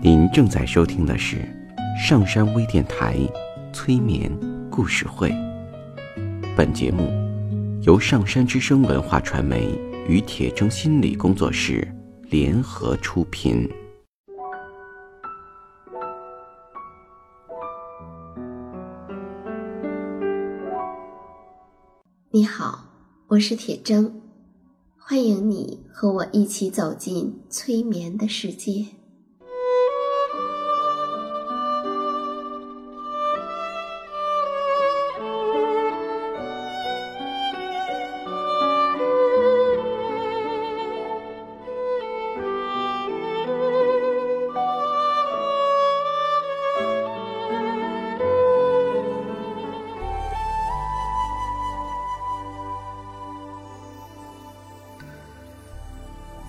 您正在收听的是上山微电台催眠故事会。本节目由上山之声文化传媒与铁铮心理工作室联合出品。你好，我是铁铮，欢迎你和我一起走进催眠的世界。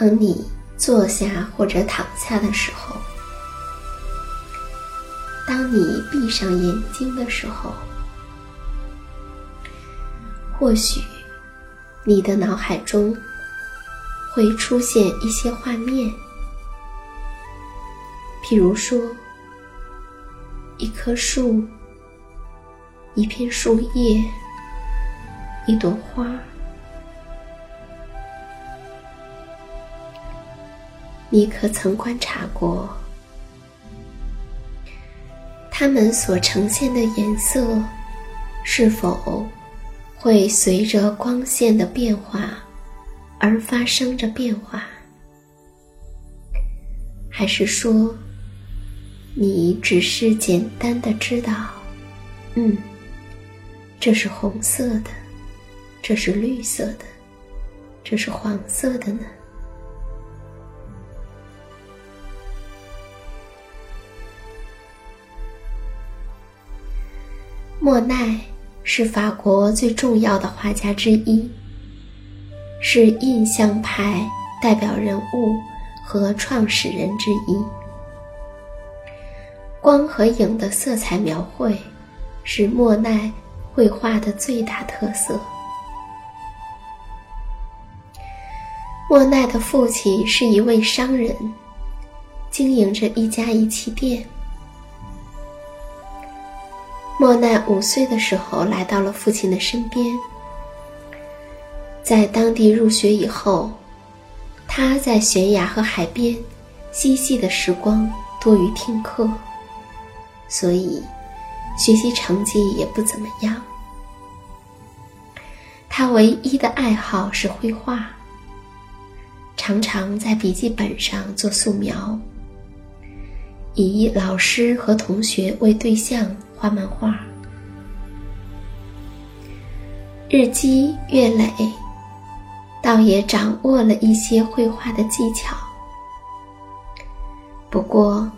当你坐下或者躺下的时候，当你闭上眼睛的时候，或许你的脑海中会出现一些画面，譬如说一棵树、一片树叶、一朵花。你可曾观察过，它们所呈现的颜色是否会随着光线的变化而发生着变化？还是说，你只是简单的知道，嗯，这是红色的，这是绿色的，这是黄色的呢？莫奈是法国最重要的画家之一，是印象派代表人物和创始人之一。光和影的色彩描绘是莫奈绘画的最大特色。莫奈的父亲是一位商人，经营着一家仪器店。莫奈五岁的时候来到了父亲的身边，在当地入学以后，他在悬崖和海边嬉戏的时光多于听课，所以学习成绩也不怎么样。他唯一的爱好是绘画，常常在笔记本上做素描，以老师和同学为对象。画漫画，日积月累，倒也掌握了一些绘画的技巧。不过，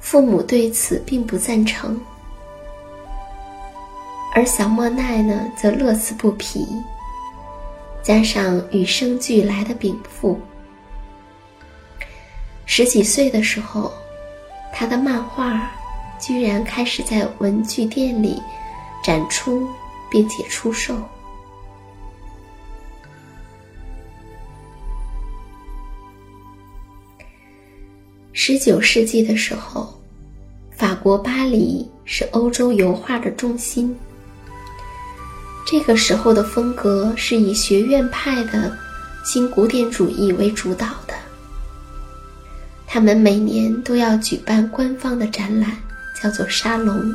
父母对此并不赞成，而小莫奈呢，则乐此不疲。加上与生俱来的禀赋，十几岁的时候，他的漫画。居然开始在文具店里展出，并且出售。十九世纪的时候，法国巴黎是欧洲油画的中心。这个时候的风格是以学院派的新古典主义为主导的。他们每年都要举办官方的展览，叫做沙龙。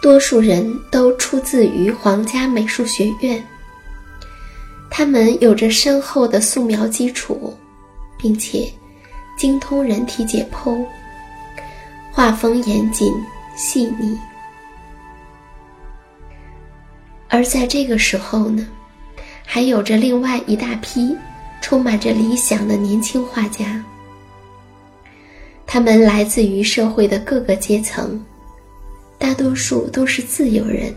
多数人都出自于皇家美术学院。他们有着深厚的素描基础，并且精通人体解剖，画风严谨细腻。而在这个时候呢，还有着另外一大批充满着理想的年轻画家。他们来自于社会的各个阶层，大多数都是自由人。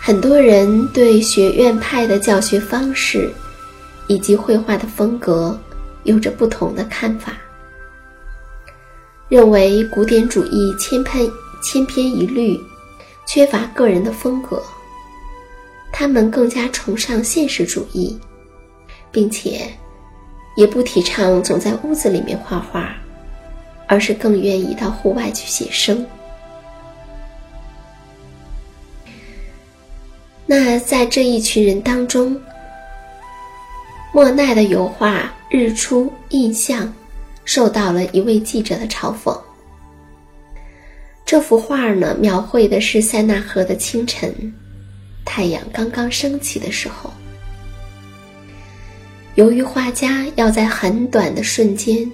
很多人对学院派的教学方式以及绘画的风格有着不同的看法，认为古典主义千篇千篇一律。缺乏个人的风格，他们更加崇尚现实主义，并且也不提倡总在屋子里面画画，而是更愿意到户外去写生。那在这一群人当中，莫奈的油画《日出印象》受到了一位记者的嘲讽。这幅画呢，描绘的是塞纳河的清晨，太阳刚刚升起的时候。由于画家要在很短的瞬间，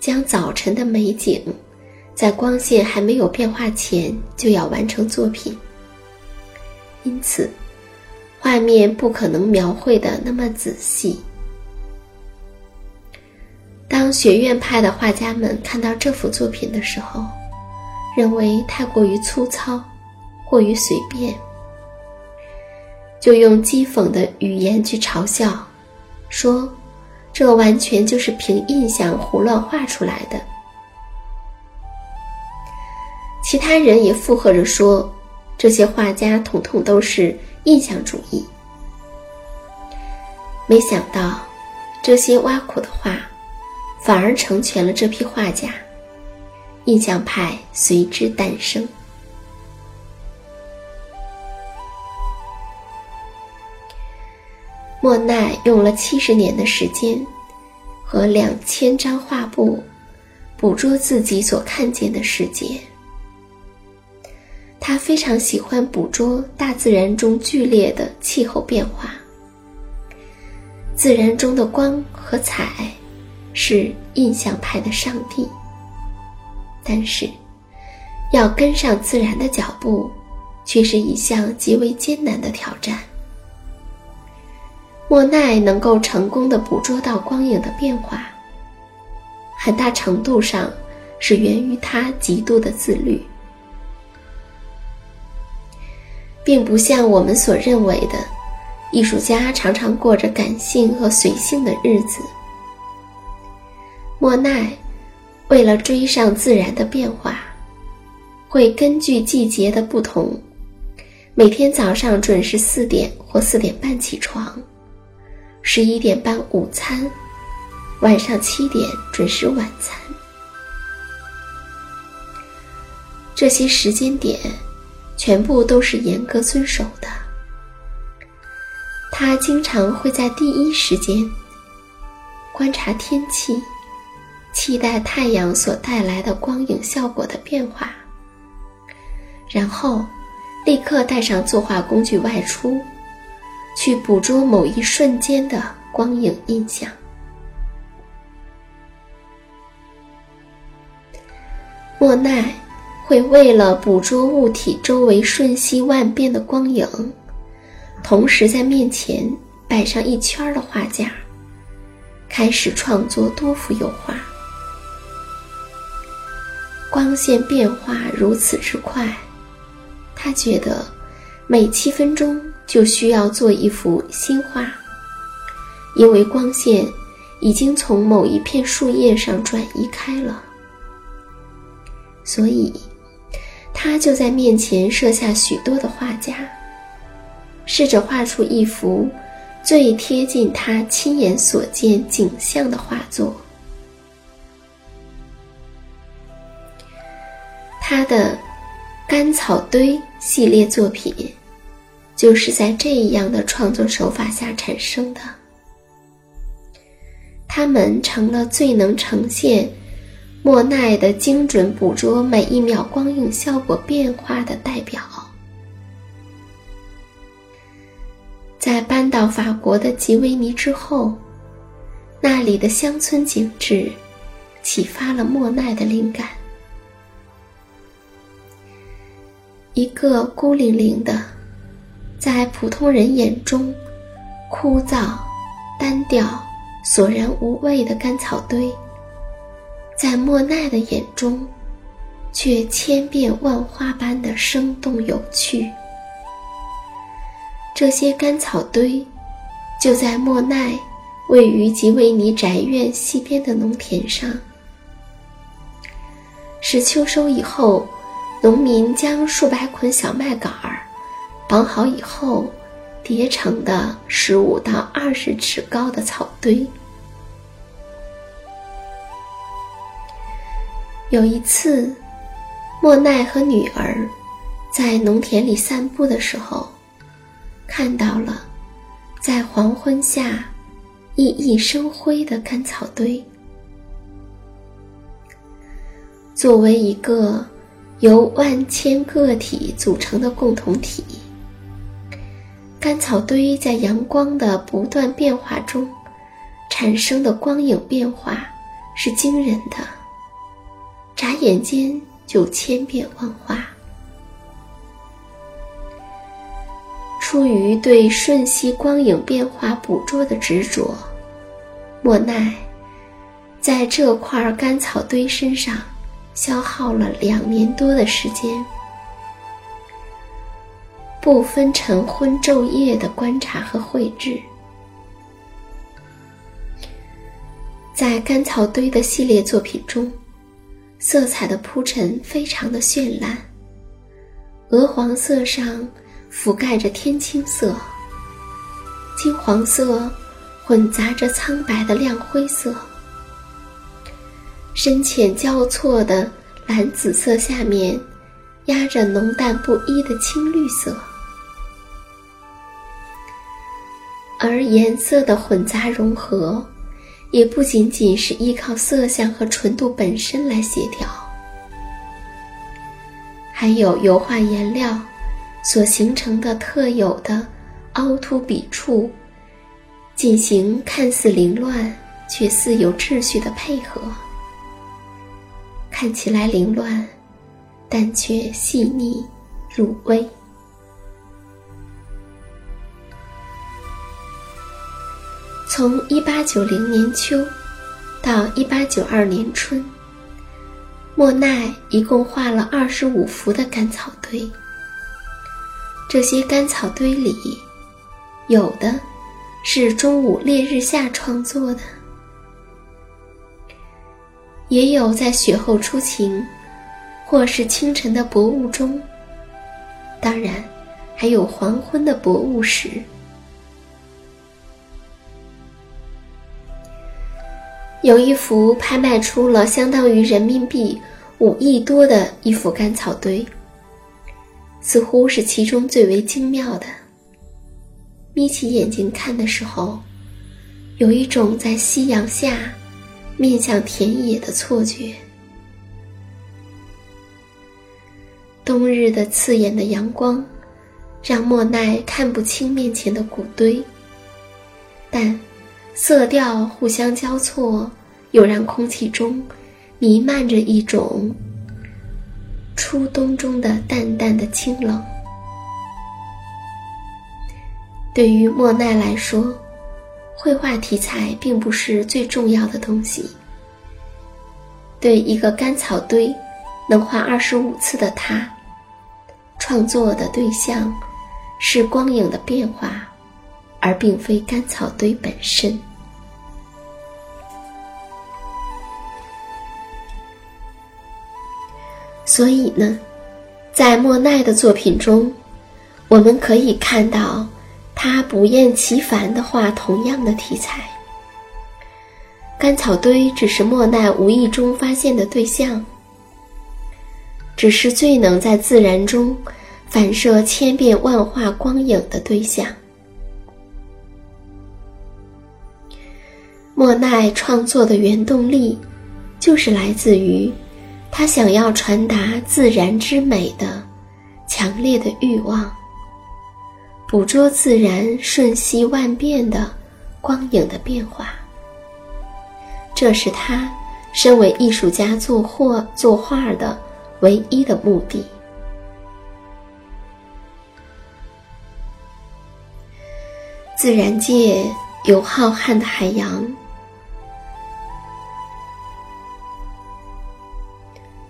将早晨的美景，在光线还没有变化前就要完成作品，因此，画面不可能描绘的那么仔细。当学院派的画家们看到这幅作品的时候，认为太过于粗糙，过于随便，就用讥讽的语言去嘲笑，说这完全就是凭印象胡乱画出来的。其他人也附和着说，这些画家统统都是印象主义。没想到，这些挖苦的话，反而成全了这批画家。印象派随之诞生。莫奈用了七十年的时间和两千张画布，捕捉自己所看见的世界。他非常喜欢捕捉大自然中剧烈的气候变化。自然中的光和彩，是印象派的上帝。但是，要跟上自然的脚步，却是一项极为艰难的挑战。莫奈能够成功的捕捉到光影的变化，很大程度上是源于他极度的自律，并不像我们所认为的，艺术家常常过着感性和随性的日子。莫奈。为了追上自然的变化，会根据季节的不同，每天早上准时四点或四点半起床，十一点半午餐，晚上七点准时晚餐。这些时间点，全部都是严格遵守的。他经常会在第一时间观察天气。期待太阳所带来的光影效果的变化，然后立刻带上作画工具外出，去捕捉某一瞬间的光影印象。莫奈会为了捕捉物体周围瞬息万变的光影，同时在面前摆上一圈的画架，开始创作多幅油画。光线变化如此之快，他觉得每七分钟就需要做一幅新画。因为光线已经从某一片树叶上转移开了所以他就在面前设下许多的画家试着画出一幅最贴近他亲眼所见景象的画作。他的干草堆系列作品，就是在这样的创作手法下产生的。他们成了最能呈现莫奈的精准捕捉每一秒光影效果变化的代表。在搬到法国的吉维尼之后，那里的乡村景致启发了莫奈的灵感。一个孤零零的，在普通人眼中枯燥、单调、索然无味的干草堆，在莫奈的眼中，却千变万化般的生动有趣。这些干草堆，就在莫奈位于吉维尼宅院西边的农田上。是秋收以后，农民将数百捆小麦秆儿绑好以后，叠成的十五到二十尺高的草堆。有一次，莫奈和女儿在农田里散步的时候。看到了，在黄昏下熠熠生辉的干草堆。作为一个由万千个体组成的共同体，干草堆在阳光的不断变化中产生的光影变化是惊人的，眨眼间就千变万化。出于对瞬息光影变化捕捉的执着，莫奈在这块干草堆身上消耗了两年多的时间，不分晨昏昼夜的观察和绘制。在干草堆的系列作品中，色彩的铺陈非常的绚烂，鹅黄色上。覆盖着天青色、金黄色，混杂着苍白的亮灰色，深浅交错的蓝紫色下面压着浓淡不一的青绿色，而颜色的混杂融合，也不仅仅是依靠色相和纯度本身来协调，还有油画颜料。所形成的特有的凹凸笔触，进行看似凌乱却似有秩序的配合，看起来凌乱，但却细腻入微。从一八九零年秋到一八九二年春，莫奈一共画了二十五幅的干草堆。这些干草堆里，有的是中午烈日下创作的，也有在雪后初晴，或是清晨的薄雾中。当然，还有黄昏的薄雾时。有一幅拍卖出了相当于人民币五亿多的一幅干草堆。似乎是其中最为精妙的。眯起眼睛看的时候，有一种在夕阳下面向田野的错觉。冬日的刺眼的阳光，让莫奈看不清面前的谷堆，但色调互相交错，又让空气中弥漫着一种。初冬中的淡淡的清冷，对于莫奈来说，绘画题材并不是最重要的东西。对一个干草堆能画二十五次的他，创作的对象是光影的变化，而并非干草堆本身。所以呢，在莫奈的作品中，我们可以看到他不厌其烦地画同样的题材。干草堆只是莫奈无意中发现的对象，只是最能在自然中反射千变万化光影的对象。莫奈创作的原动力，就是来自于他想要传达自然之美的强烈的欲望，捕捉自然瞬息万变的光影的变化。这是他身为艺术家作画作画的唯一的目的。自然界有浩瀚的海洋。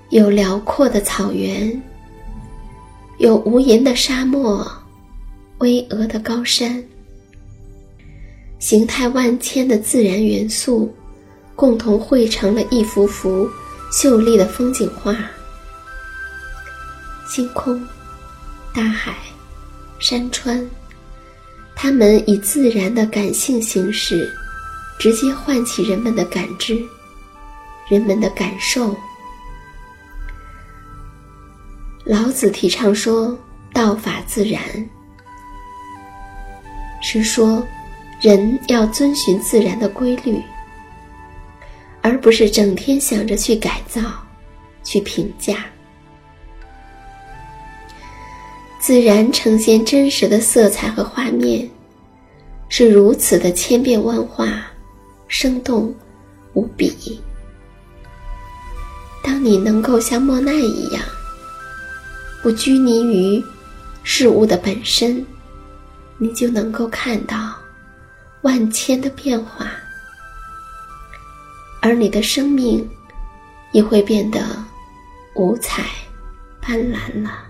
有辽阔的草原，有无垠的沙漠，巍峨的高山，形态万千的自然元素，共同绘成了一幅幅秀丽的风景画。星空、大海、山川，它们以自然的感性形式，直接唤起人们的感知，人们的感受。老子提倡说“道法自然”，是说人要遵循自然的规律，而不是整天想着去改造、去评价。自然呈现真实的色彩和画面，是如此的千变万化、生动无比。当你能够像莫奈一样。不拘泥于事物的本身，你就能够看到万千的变化，而你的生命也会变得五彩斑斓了。